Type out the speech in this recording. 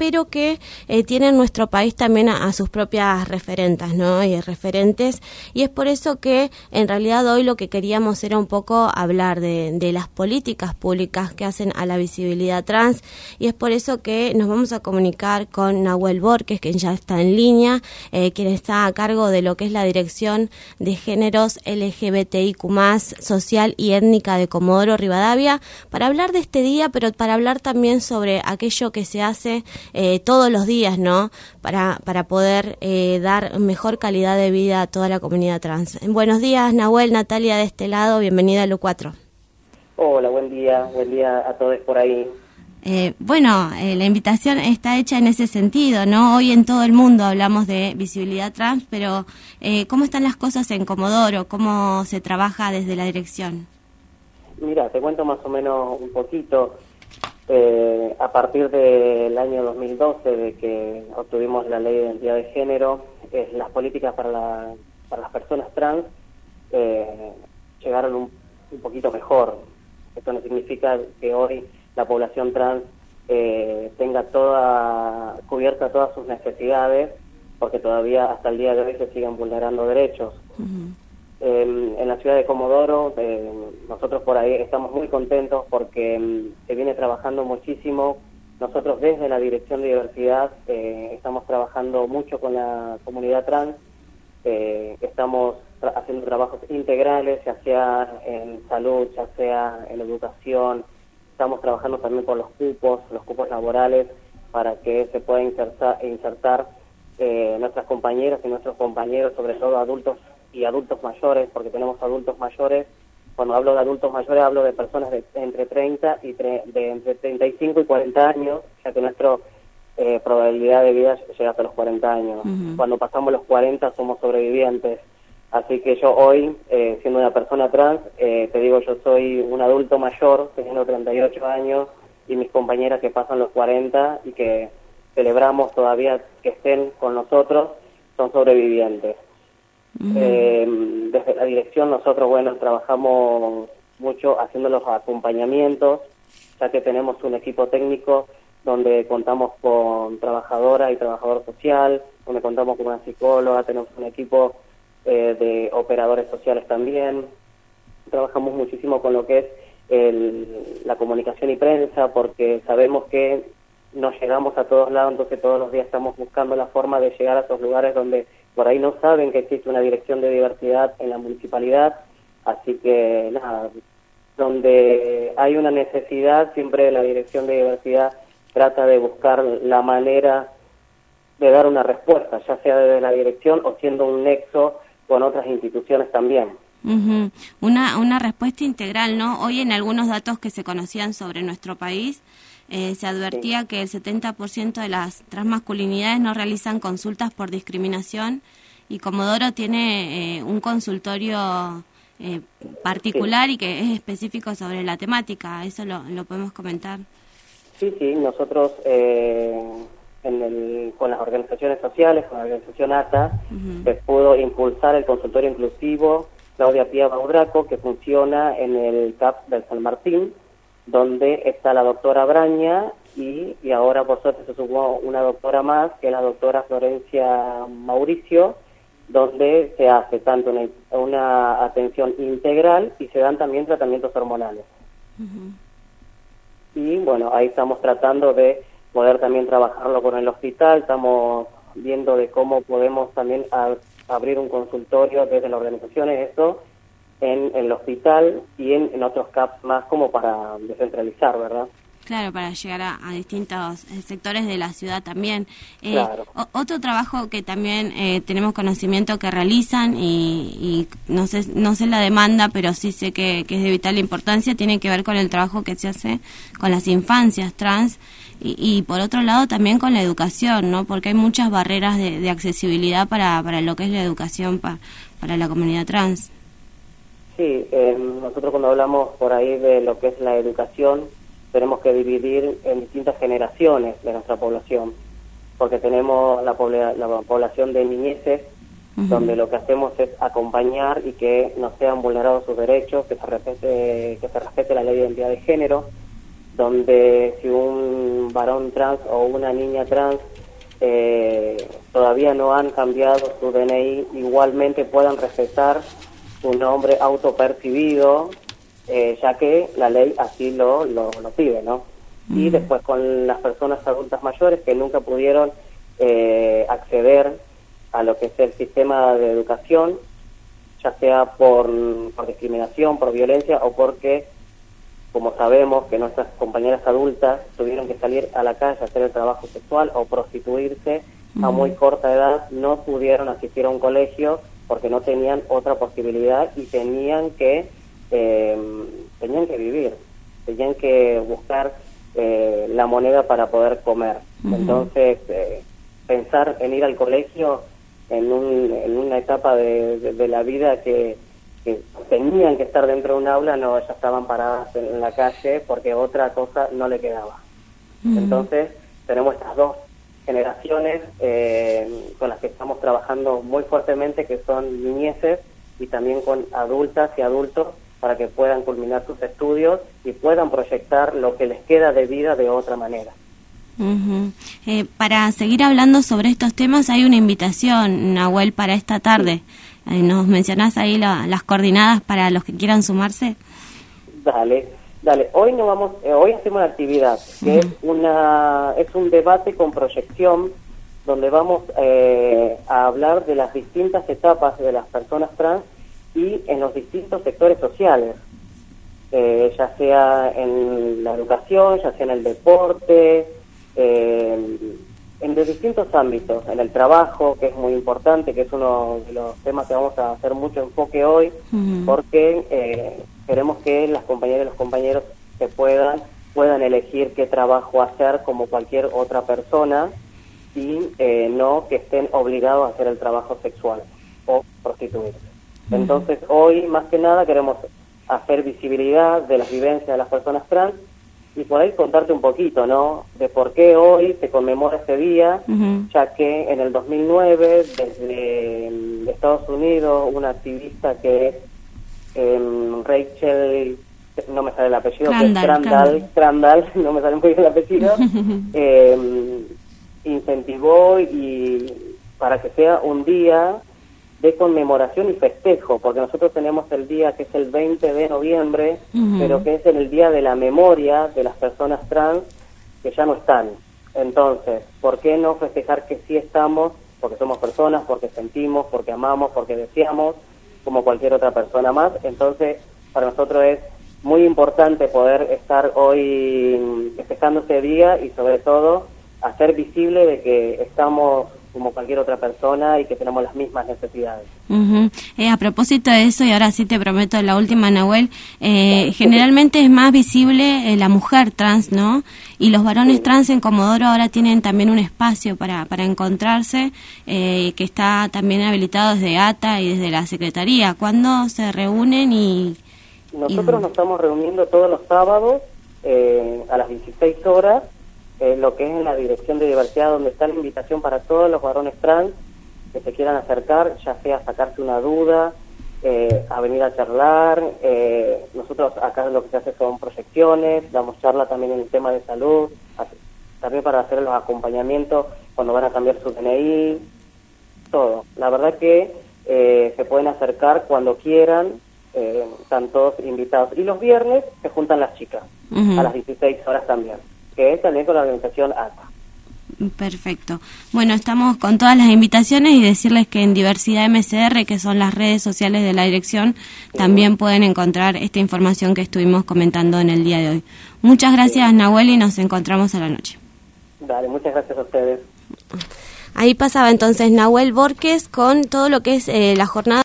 pero que eh, tiene en nuestro país también a, sus propias referentes, ¿no? Y referentes, y es por eso que en realidad hoy lo que queríamos era un poco hablar de, de las políticas públicas que hacen a la visibilidad trans, y es por eso que nos vamos a comunicar con Nahuel Borges, que ya está en línea, eh, quien está a cargo de lo que es la Dirección de Géneros LGBTIQ+, social y étnica de Comodoro Rivadavia, para hablar de este día, pero para hablar también sobre aquello que se hace eh, todos los días, ¿no? Para, para poder eh, dar mejor calidad de vida a toda la comunidad trans. Buenos días, Nahuel, Natalia de este lado, bienvenida a Lu4. Hola, buen día, buen día a todos por ahí. Eh, bueno, eh, la invitación está hecha en ese sentido, ¿no? Hoy en todo el mundo hablamos de visibilidad trans, pero eh, ¿cómo están las cosas en Comodoro? ¿Cómo se trabaja desde la dirección? Mira, te cuento más o menos un poquito. A partir del año 2012, de que obtuvimos la ley de identidad de género, las políticas para, para las personas trans llegaron un, un poquito mejor. Esto no significa que hoy la población trans eh, tenga toda cubierta todas sus necesidades, porque todavía hasta el día de hoy se siguen vulnerando derechos. En la ciudad de Comodoro, eh, nosotros por ahí estamos muy contentos porque mm, se viene trabajando muchísimo. Nosotros desde la Dirección de Diversidad eh, estamos trabajando mucho con la comunidad trans, estamos haciendo trabajos integrales, ya sea en salud, ya sea en educación, Estamos trabajando también con los cupos, los cupos laborales, para que se pueda insertar, insertar eh, nuestras compañeras y nuestros compañeros, sobre todo adultos y adultos mayores, porque tenemos adultos mayores. Cuando hablo de adultos mayores hablo de personas de entre 30 y de entre 35 y 40 años, ya que nuestra eh, probabilidad de vida llega hasta los 40 años. Cuando pasamos los 40 somos sobrevivientes. Así que yo hoy, eh, siendo una persona trans, eh, te digo, yo soy un adulto mayor, teniendo 38 años, y mis compañeras que pasan los 40 y que celebramos todavía que estén con nosotros, son sobrevivientes. Eh, desde la dirección nosotros, bueno, trabajamos mucho haciendo los acompañamientos, ya que tenemos un equipo técnico donde contamos con trabajadora y trabajador social, donde contamos con una psicóloga, tenemos un equipo eh, de operadores sociales también. Trabajamos muchísimo con lo que es la comunicación y prensa porque sabemos que no llegamos a todos lados, entonces todos los días estamos buscando la forma de llegar a esos lugares donde por ahí no saben que existe una dirección de diversidad en la municipalidad, así que nada, donde hay una necesidad, siempre la dirección de diversidad trata de buscar la manera de dar una respuesta, ya sea desde la dirección o siendo un nexo con otras instituciones también. Una, una respuesta integral, ¿no? Hoy en algunos datos que se conocían sobre nuestro país, eh, se advertía que el 70% de las transmasculinidades no realizan consultas por discriminación y Comodoro tiene eh, un consultorio eh, particular y que es específico sobre la temática. ¿Eso lo, lo podemos comentar? Sí, sí, nosotros con las organizaciones sociales, con la organización ATA, se pudo impulsar el consultorio inclusivo Claudia Pía Baudraco, que funciona en el CAP del San Martín, donde está la doctora Braña y, y ahora por suerte se sumó una doctora más, que es la doctora Florencia Mauricio, donde se hace tanto una, una atención integral y se dan también tratamientos hormonales. Y bueno, ahí estamos tratando de poder también trabajarlo con el hospital. Estamos viendo de cómo podemos también abrir un consultorio desde la organización, eso en, el hospital y en, otros CAPs más como para descentralizar, ¿verdad? Claro, para llegar a, distintos eh, sectores de la ciudad también. Eh, otro trabajo que también eh, tenemos conocimiento que realizan y, no sé no sé la demanda, pero sí sé que, que, es de vital importancia, tiene que ver con el trabajo que se hace con las infancias trans y, por otro lado también con la educación, ¿no? Porque hay muchas barreras de, accesibilidad para, para lo que es la educación para la comunidad trans. Sí, eh, nosotros cuando hablamos por ahí de lo que es la educación, tenemos que dividir en distintas generaciones de nuestra población, porque tenemos la, la población de niñeces, donde lo que hacemos es acompañar y que no sean vulnerados sus derechos, que se respete, que se respete la ley de identidad de género, donde si un varón trans o una niña trans eh, todavía no han cambiado su DNI, igualmente puedan respetar su nombre autopercibido, eh, ya que la ley así lo, lo, pide, ¿no? Y después con las personas adultas mayores que nunca pudieron eh, acceder a lo que es el sistema de educación, ya sea por, por discriminación, por violencia o porque como sabemos que nuestras compañeras adultas tuvieron que salir a la calle a hacer el trabajo sexual o prostituirse a muy corta edad, no pudieron asistir a un colegio porque no tenían otra posibilidad y tenían que eh, tenían que vivir, tenían que buscar eh, la moneda para poder comer. Entonces, eh, pensar en ir al colegio en, un, en una etapa de la vida que que tenían que estar dentro de un aula, no, ya estaban paradas en la calle porque otra cosa no le quedaba. Entonces, tenemos estas dos generaciones eh, con las que estamos trabajando muy fuertemente, que son niñeces y también con adultas y adultos para que puedan culminar sus estudios y puedan proyectar lo que les queda de vida de otra manera. Eh, para seguir hablando sobre estos temas, hay una invitación, Nahuel, para esta tarde. Eh, ¿Nos mencionás ahí las coordinadas para los que quieran sumarse? Dale, dale. Hoy no vamos, eh, hoy hacemos una actividad que es una es un debate con proyección donde vamos eh, a hablar de las distintas etapas de las personas trans y en los distintos sectores sociales, ya sea en la educación, ya sea en el deporte, en de distintos ámbitos, en el trabajo, que es muy importante, que es uno de los temas que vamos a hacer mucho enfoque hoy, porque eh, queremos que las compañeras y los compañeros se puedan puedan elegir qué trabajo hacer como cualquier otra persona y eh, no que estén obligados a hacer el trabajo sexual o prostituirse. Entonces hoy más que nada queremos hacer visibilidad de las vivencias de las personas trans y por ahí contarte un poquito, ¿no? De por qué hoy se conmemora este día, ya que en el 2009, desde Estados Unidos, una activista que es em, Rachel, no me sale el apellido, Crandall, Crandall, no me sale muy bien el apellido, em, incentivó y para que sea un día de conmemoración y festejo, porque nosotros tenemos el día que es el 20 de noviembre, pero que es el día de la memoria de las personas trans que ya no están. Entonces, ¿por qué no festejar que sí estamos? Porque somos personas, porque sentimos, porque amamos, porque deseamos, como cualquier otra persona más. Entonces, para nosotros es muy importante poder estar hoy festejando este día y sobre todo hacer visible de que estamos como cualquier otra persona y que tenemos las mismas necesidades. Eh, a propósito de eso, y ahora sí te prometo la última, Nahuel, eh, generalmente es más visible eh, la mujer trans, ¿no? Y los varones trans en Comodoro ahora tienen también un espacio para, para encontrarse, que está también habilitado desde ATA y desde la Secretaría. ¿Cuándo se reúnen y...? Nosotros nos estamos reuniendo todos los sábados a las 16 horas eh, lo que es en la Dirección de Diversidad, donde está la invitación para todos los varones trans que se quieran acercar, ya sea sacarse una duda, eh, a venir a charlar. Eh, nosotros acá lo que se hace son proyecciones, damos charla también en el tema de salud, también para hacer los acompañamientos cuando van a cambiar su DNI, todo. La verdad que se pueden acercar cuando quieran, están todos invitados. Y los viernes se juntan las chicas, a las 16 horas también que es también con la organización ATA. Perfecto. Bueno, estamos con todas las invitaciones y decirles que en Diversidad MCR, que son las redes sociales de la dirección, también pueden encontrar esta información que estuvimos comentando en el día de hoy. Muchas gracias, Nahuel, y nos encontramos a la noche. Dale, muchas gracias a ustedes. Ahí pasaba entonces Nahuel Borges con todo lo que es eh, la jornada.